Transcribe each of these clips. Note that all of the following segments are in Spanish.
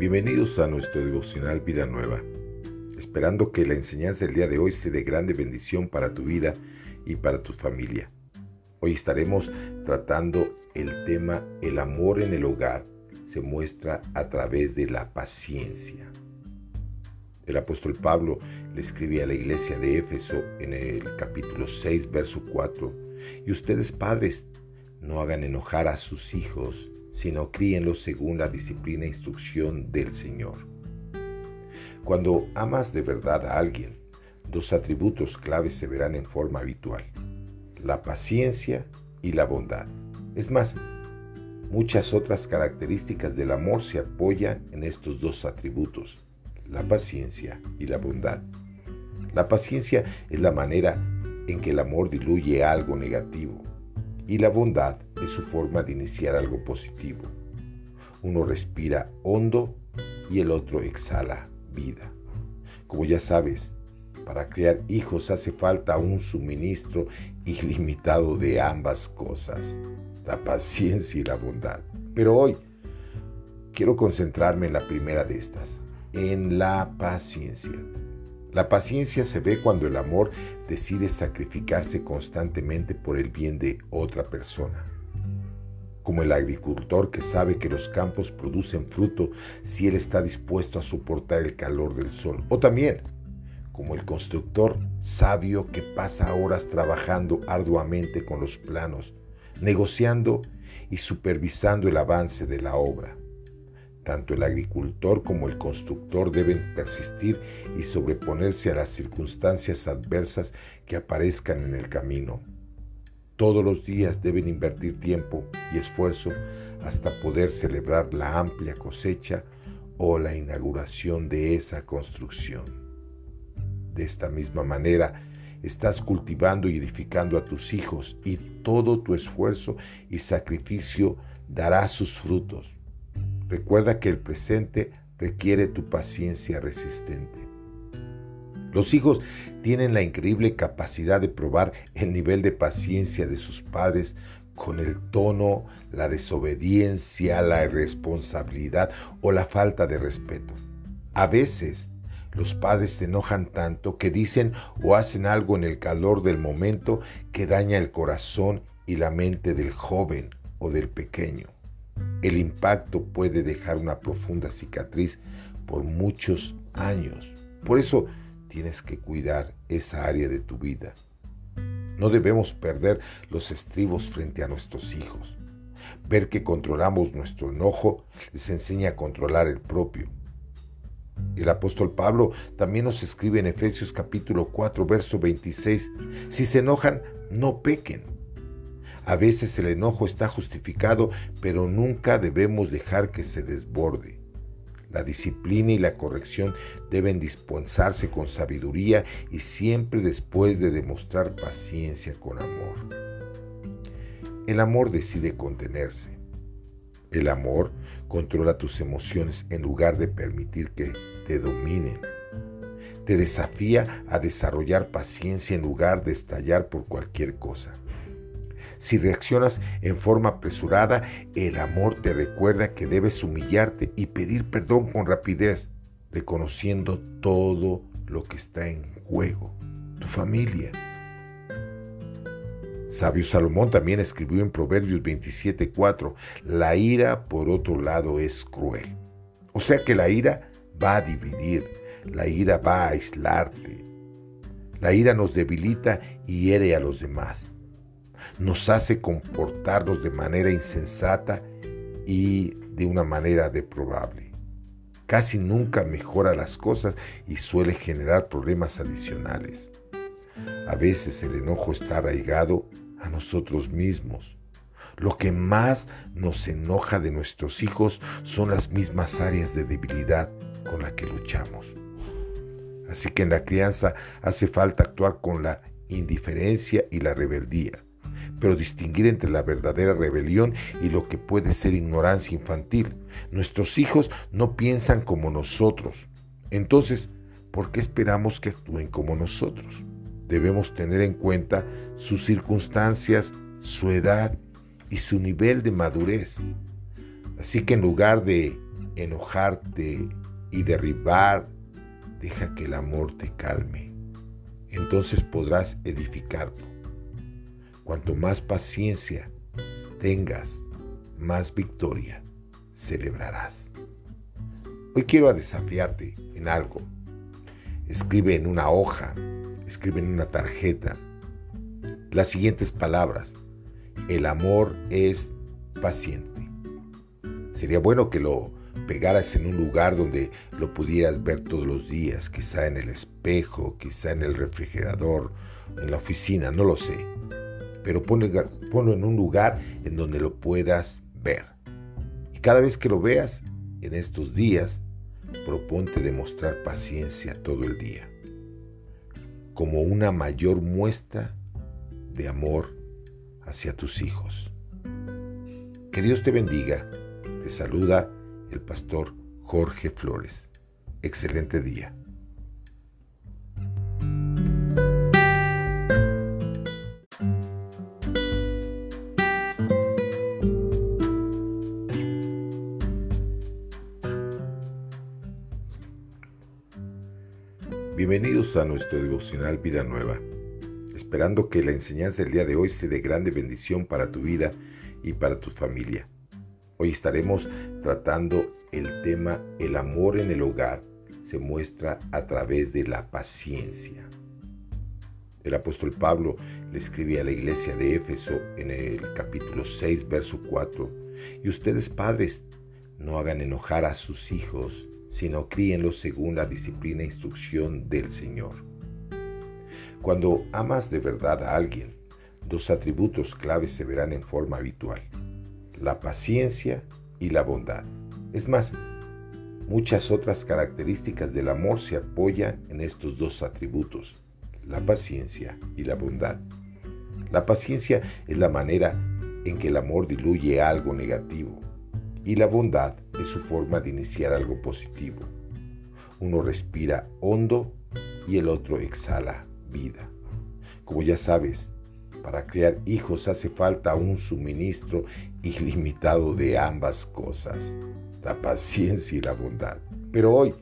Bienvenidos a nuestro devocional Vida Nueva, esperando que la enseñanza del día de hoy sea de grande bendición para tu vida y para tu familia. Hoy estaremos tratando el tema El amor en el hogar se muestra a través de la paciencia. El apóstol Pablo le escribía a la iglesia de Éfeso en el capítulo 6, verso 4, y ustedes padres no hagan enojar a sus hijos, sino críenlos según la disciplina e instrucción del Señor. Cuando amas de verdad a alguien, dos atributos claves se verán en forma habitual, la paciencia y la bondad. Es más, muchas otras características del amor se apoyan en estos dos atributos, la paciencia y la bondad. La paciencia es la manera en que el amor diluye algo negativo y la bondad es su forma de iniciar algo positivo. Uno respira hondo y el otro exhala vida. Como ya sabes, para crear hijos hace falta un suministro ilimitado de ambas cosas, la paciencia y la bondad. Pero hoy quiero concentrarme en la primera de estas, en la paciencia. La paciencia se ve cuando el amor decide sacrificarse constantemente por el bien de otra persona. Como el agricultor que sabe que los campos producen fruto si él está dispuesto a soportar el calor del sol. O también como el constructor sabio que pasa horas trabajando arduamente con los planos, negociando y supervisando el avance de la obra. Tanto el agricultor como el constructor deben persistir y sobreponerse a las circunstancias adversas que aparezcan en el camino. Todos los días deben invertir tiempo y esfuerzo hasta poder celebrar la amplia cosecha o la inauguración de esa construcción. De esta misma manera, estás cultivando y edificando a tus hijos y todo tu esfuerzo y sacrificio dará sus frutos. Recuerda que el presente requiere tu paciencia resistente. Los hijos tienen la increíble capacidad de probar el nivel de paciencia de sus padres con el tono, la desobediencia, la irresponsabilidad o la falta de respeto. A veces los padres se enojan tanto que dicen o hacen algo en el calor del momento que daña el corazón y la mente del joven o del pequeño. El impacto puede dejar una profunda cicatriz por muchos años. Por eso tienes que cuidar esa área de tu vida. No debemos perder los estribos frente a nuestros hijos. Ver que controlamos nuestro enojo les enseña a controlar el propio. El apóstol Pablo también nos escribe en Efesios capítulo 4, verso 26, si se enojan, no pequen. A veces el enojo está justificado, pero nunca debemos dejar que se desborde. La disciplina y la corrección deben dispensarse con sabiduría y siempre después de demostrar paciencia con amor. El amor decide contenerse. El amor controla tus emociones en lugar de permitir que te dominen. Te desafía a desarrollar paciencia en lugar de estallar por cualquier cosa. Si reaccionas en forma apresurada, el amor te recuerda que debes humillarte y pedir perdón con rapidez, reconociendo todo lo que está en juego, tu familia. Sabio Salomón también escribió en Proverbios 27:4, la ira por otro lado es cruel. O sea que la ira va a dividir, la ira va a aislarte. La ira nos debilita y hiere a los demás nos hace comportarnos de manera insensata y de una manera deplorable. Casi nunca mejora las cosas y suele generar problemas adicionales. A veces el enojo está arraigado a nosotros mismos. Lo que más nos enoja de nuestros hijos son las mismas áreas de debilidad con las que luchamos. Así que en la crianza hace falta actuar con la indiferencia y la rebeldía pero distinguir entre la verdadera rebelión y lo que puede ser ignorancia infantil. Nuestros hijos no piensan como nosotros. Entonces, ¿por qué esperamos que actúen como nosotros? Debemos tener en cuenta sus circunstancias, su edad y su nivel de madurez. Así que en lugar de enojarte y derribar, deja que el amor te calme. Entonces podrás edificarlo. Cuanto más paciencia tengas, más victoria celebrarás. Hoy quiero desafiarte en algo. Escribe en una hoja, escribe en una tarjeta las siguientes palabras. El amor es paciente. Sería bueno que lo pegaras en un lugar donde lo pudieras ver todos los días, quizá en el espejo, quizá en el refrigerador, en la oficina, no lo sé. Pero ponlo en un lugar en donde lo puedas ver. Y cada vez que lo veas en estos días, proponte demostrar paciencia todo el día, como una mayor muestra de amor hacia tus hijos. Que Dios te bendiga. Te saluda el pastor Jorge Flores. Excelente día. Bienvenidos a nuestro devocional Vida Nueva esperando que la enseñanza del día de hoy sea de grande bendición para tu vida y para tu familia. Hoy estaremos tratando el tema El amor en el hogar se muestra a través de la paciencia. El apóstol Pablo le escribe a la iglesia de Éfeso en el capítulo 6, verso 4, y ustedes padres no hagan enojar a sus hijos, sino críenlos según la disciplina e instrucción del Señor. Cuando amas de verdad a alguien, dos atributos claves se verán en forma habitual, la paciencia y la bondad. Es más, muchas otras características del amor se apoyan en estos dos atributos, la paciencia y la bondad. La paciencia es la manera en que el amor diluye algo negativo y la bondad es su forma de iniciar algo positivo. Uno respira hondo y el otro exhala vida. Como ya sabes, para crear hijos hace falta un suministro ilimitado de ambas cosas, la paciencia y la bondad. Pero hoy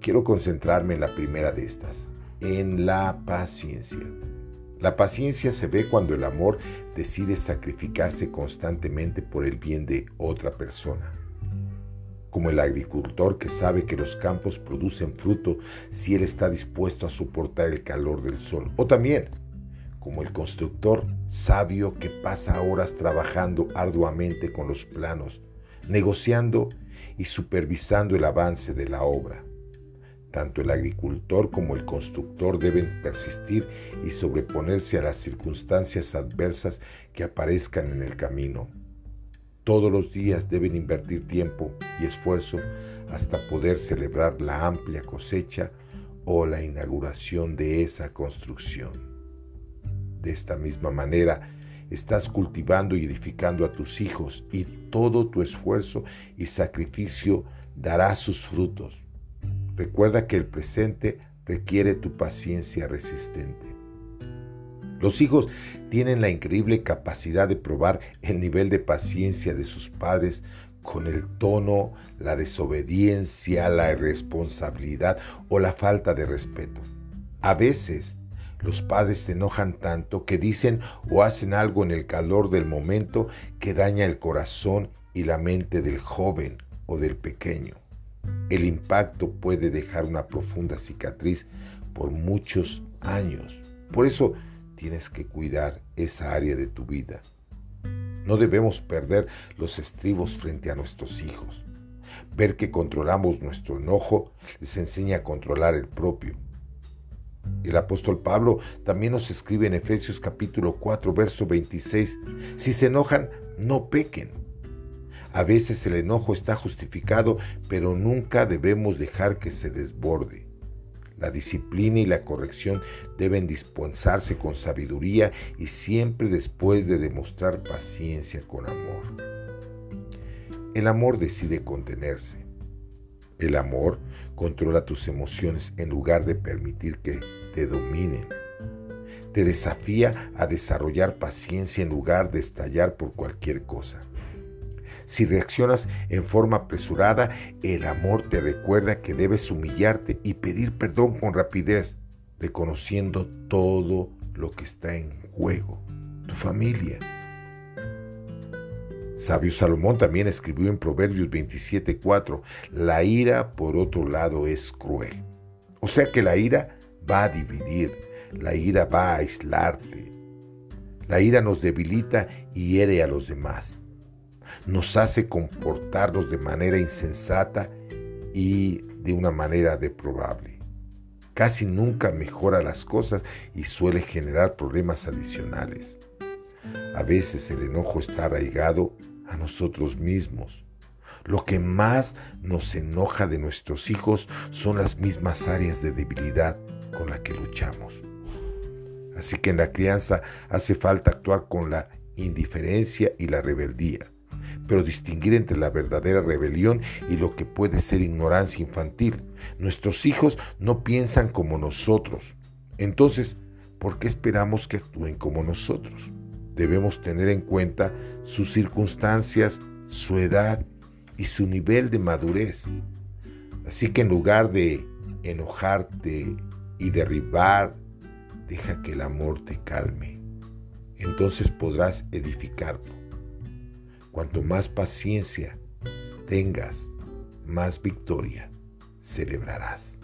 quiero concentrarme en la primera de estas, en la paciencia. La paciencia se ve cuando el amor decide sacrificarse constantemente por el bien de otra persona como el agricultor que sabe que los campos producen fruto si él está dispuesto a soportar el calor del sol. O también como el constructor sabio que pasa horas trabajando arduamente con los planos, negociando y supervisando el avance de la obra. Tanto el agricultor como el constructor deben persistir y sobreponerse a las circunstancias adversas que aparezcan en el camino. Todos los días deben invertir tiempo y esfuerzo hasta poder celebrar la amplia cosecha o la inauguración de esa construcción. De esta misma manera, estás cultivando y edificando a tus hijos y todo tu esfuerzo y sacrificio dará sus frutos. Recuerda que el presente requiere tu paciencia resistente. Los hijos tienen la increíble capacidad de probar el nivel de paciencia de sus padres con el tono, la desobediencia, la irresponsabilidad o la falta de respeto. A veces los padres se enojan tanto que dicen o hacen algo en el calor del momento que daña el corazón y la mente del joven o del pequeño. El impacto puede dejar una profunda cicatriz por muchos años. Por eso tienes que cuidar esa área de tu vida. No debemos perder los estribos frente a nuestros hijos. Ver que controlamos nuestro enojo les enseña a controlar el propio. El apóstol Pablo también nos escribe en Efesios capítulo 4, verso 26, si se enojan, no pequen. A veces el enojo está justificado, pero nunca debemos dejar que se desborde. La disciplina y la corrección deben dispensarse con sabiduría y siempre después de demostrar paciencia con amor. El amor decide contenerse. El amor controla tus emociones en lugar de permitir que te dominen. Te desafía a desarrollar paciencia en lugar de estallar por cualquier cosa. Si reaccionas en forma apresurada, el amor te recuerda que debes humillarte y pedir perdón con rapidez, reconociendo todo lo que está en juego, tu familia. Sabio Salomón también escribió en Proverbios 27:4, la ira por otro lado es cruel. O sea que la ira va a dividir, la ira va a aislarte. La ira nos debilita y hiere a los demás. Nos hace comportarnos de manera insensata y de una manera deprobable. Casi nunca mejora las cosas y suele generar problemas adicionales. A veces el enojo está arraigado a nosotros mismos. Lo que más nos enoja de nuestros hijos son las mismas áreas de debilidad con las que luchamos. Así que en la crianza hace falta actuar con la indiferencia y la rebeldía, pero distinguir entre la verdadera rebelión y lo que puede ser ignorancia infantil. Nuestros hijos no piensan como nosotros. Entonces, ¿por qué esperamos que actúen como nosotros? Debemos tener en cuenta sus circunstancias, su edad y su nivel de madurez. Así que en lugar de enojarte y derribar, deja que el amor te calme. Entonces podrás edificarlo. Cuanto más paciencia tengas, más victoria celebrarás.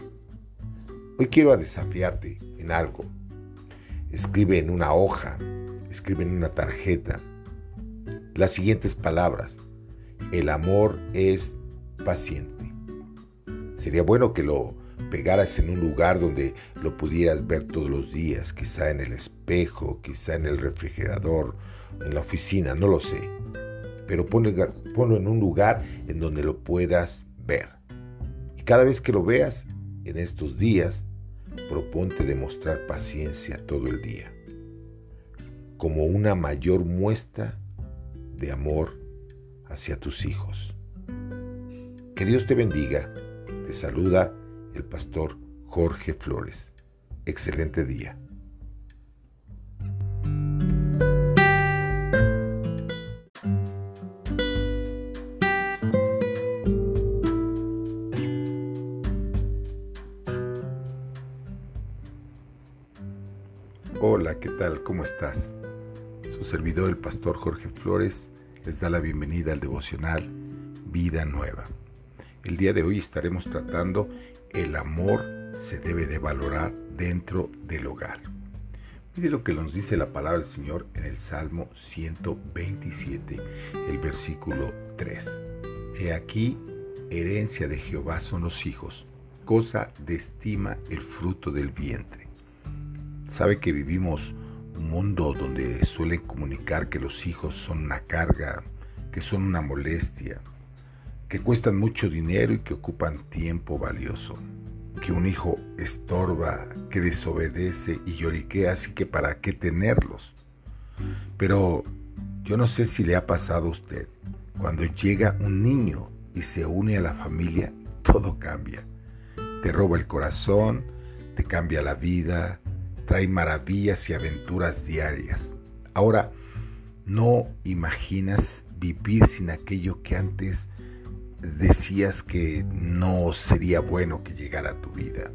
Hoy quiero desafiarte en algo. Escribe en una hoja, escribe en una tarjeta las siguientes palabras. El amor es paciente. Sería bueno que lo pegaras en un lugar donde lo pudieras ver todos los días, quizá en el espejo, quizá en el refrigerador, en la oficina, no lo sé. Pero ponlo, en un lugar en donde lo puedas ver. Y cada vez que lo veas en estos días, proponte demostrar paciencia todo el día, como una mayor muestra de amor hacia tus hijos. Que Dios te bendiga. Te saluda el pastor Jorge Flores. Excelente día. ¿Qué tal? ¿Cómo estás? Su servidor, el pastor Jorge Flores, les da la bienvenida al devocional Vida Nueva. El día de hoy estaremos tratando el amor se debe de valorar dentro del hogar. Mire lo que nos dice la palabra del Señor en el Salmo 127, el versículo 3. He aquí, herencia de Jehová son los hijos, cosa de estima el fruto del vientre. Sabe que vivimos un mundo donde suelen comunicar que los hijos son una carga, que son una molestia, que cuestan mucho dinero y que ocupan tiempo valioso. Que un hijo estorba, que desobedece y lloriquea, así que para qué tenerlos. Pero yo no sé si le ha pasado a usted. Cuando llega un niño y se une a la familia, todo cambia. Te roba el corazón, te cambia la vida, trae maravillas y aventuras diarias. Ahora, no imaginas vivir sin aquello que antes decías que no sería bueno que llegara a tu vida.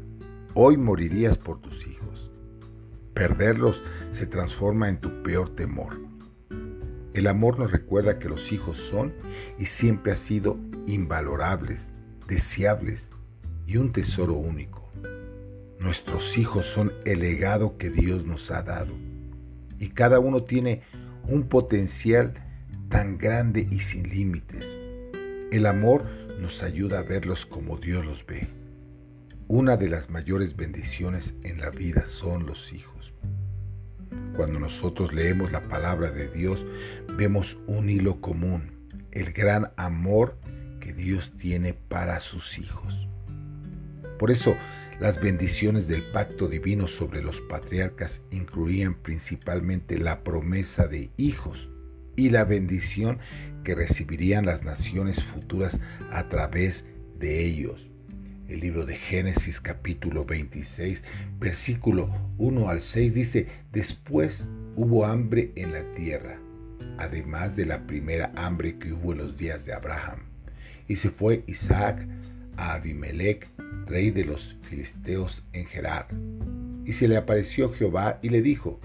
Hoy morirías por tus hijos. Perderlos se transforma en tu peor temor. El amor nos recuerda que los hijos son y siempre han sido invalorables, deseables y un tesoro único. Nuestros hijos son el legado que Dios nos ha dado y cada uno tiene un potencial tan grande y sin límites el amor nos ayuda a verlos como Dios los ve. Una de las mayores bendiciones en la vida son los hijos. Cuando nosotros leemos la palabra de Dios, vemos un hilo común, el gran amor que Dios tiene para sus hijos. Por eso, las bendiciones del pacto divino sobre los patriarcas incluían principalmente la promesa de hijos y la bendición que recibirían las naciones futuras a través de ellos. El libro de Génesis capítulo 26, versículo 1 al 6 dice, después hubo hambre en la tierra además de la primera hambre que hubo en los días de Abraham. Y se fue Isaac a Abimelech, rey de los filisteos en Gerar. Y se le apareció Jehová y le dijo,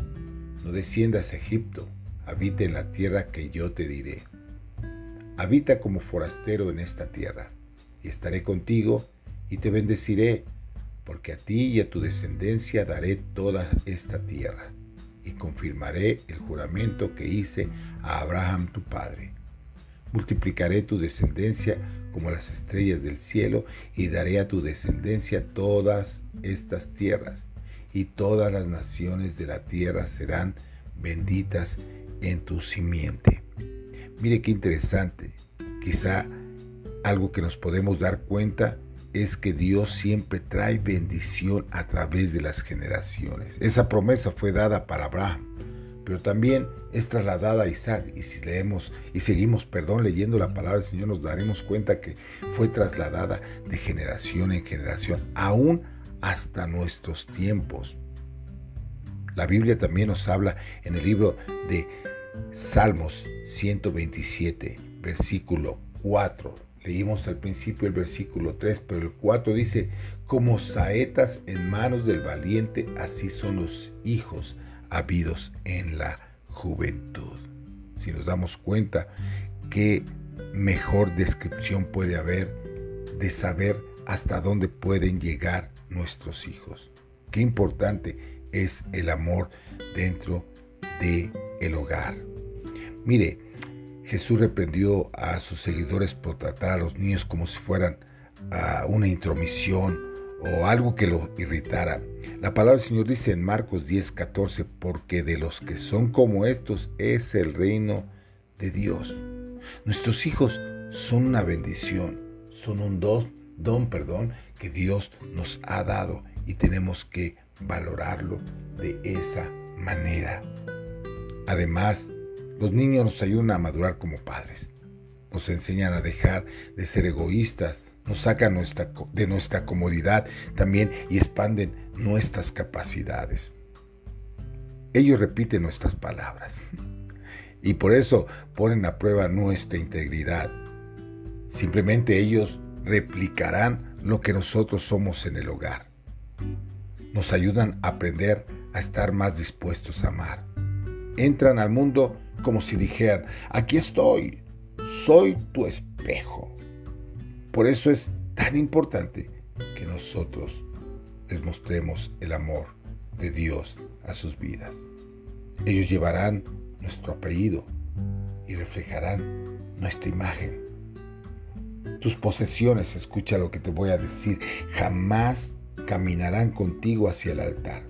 no desciendas a Egipto, habita en la tierra que yo te diré. Habita como forastero en esta tierra, y estaré contigo y te bendeciré, porque a ti y a tu descendencia daré toda esta tierra, y confirmaré el juramento que hice a Abraham tu padre. Multiplicaré tu descendencia como las estrellas del cielo, y daré a tu descendencia todas estas tierras, y todas las naciones de la tierra serán benditas en tu simiente. Mire qué interesante. Quizá algo que nos podemos dar cuenta es que Dios siempre trae bendición a través de las generaciones. Esa promesa fue dada para Abraham, pero también es trasladada a Isaac. Y si leemos y seguimos, perdón, leyendo la palabra del Señor, nos daremos cuenta que fue trasladada de generación en generación, aún hasta nuestros tiempos. La Biblia también nos habla en el libro de Salmos 127, versículo 4 Leímos al principio el versículo 3, pero el 4 dice, como saetas en manos del valiente, así son los hijos habidos en la juventud. Si nos damos cuenta, qué mejor descripción puede haber de saber hasta dónde pueden llegar nuestros hijos. Qué importante es el amor dentro de el hogar. Mire, Jesús reprendió a sus seguidores por tratar a los niños como si fueran a una intromisión o algo que los irritara. La palabra del Señor dice en Marcos 10, 14, porque de los que son como estos es el reino de Dios. Nuestros hijos son una bendición, son un don, don perdón, que Dios nos ha dado y tenemos que valorarlo de esa manera. Además, los niños nos ayudan a madurar como padres. Nos enseñan a dejar de ser egoístas, nos sacan nuestra, de nuestra comodidad también y expanden nuestras capacidades. Ellos repiten nuestras palabras y por eso ponen a prueba nuestra integridad. Simplemente ellos replicarán lo que nosotros somos en el hogar. Nos ayudan a aprender a estar más dispuestos a amar. Entran al mundo como si dijeran, aquí estoy, soy tu espejo. Por eso es tan importante que nosotros les mostremos el amor de Dios a sus vidas. Ellos llevarán nuestro apellido y reflejarán nuestra imagen. Tus posesiones, escucha lo que te voy a decir, jamás caminarán contigo hacia el altar.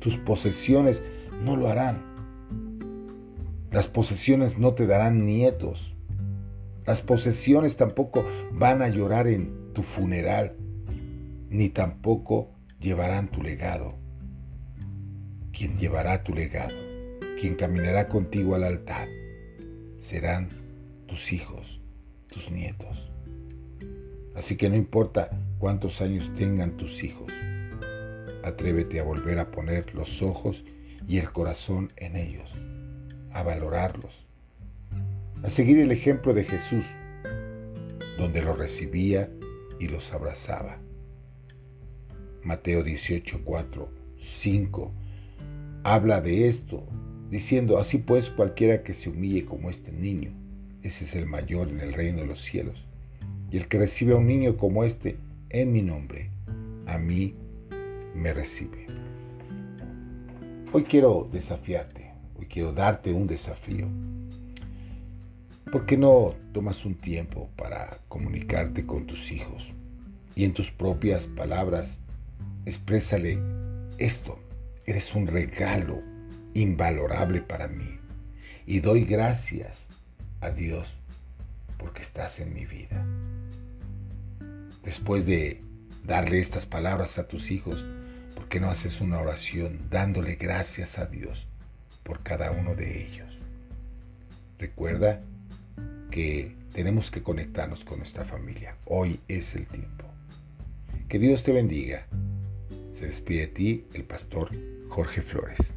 Tus posesiones no lo harán. Las posesiones no te darán nietos. Las posesiones tampoco van a llorar en tu funeral, ni tampoco llevarán tu legado. Quien llevará tu legado, quien caminará contigo al altar, serán tus hijos, tus nietos. Así que no importa cuántos años tengan tus hijos, atrévete a volver a poner los ojos y el corazón en ellos a valorarlos, a seguir el ejemplo de Jesús, donde los recibía y los abrazaba. Mateo 18, 4, 5 habla de esto, diciendo, así pues cualquiera que se humille como este niño, ese es el mayor en el reino de los cielos. Y el que recibe a un niño como este en mi nombre, a mí me recibe. Hoy quiero desafiarte Hoy quiero darte un desafío. ¿Por qué no tomas un tiempo para comunicarte con tus hijos y en tus propias palabras exprésale esto? Eres un regalo invalorable para mí y doy gracias a Dios porque estás en mi vida. Después de darle estas palabras a tus hijos, ¿por qué no haces una oración dándole gracias a Dios por cada uno de ellos. Recuerda tenemos que conectarnos con nuestra familia. Hoy es el tiempo. Que Dios te bendiga. Se despide de ti el pastor Jorge Flores.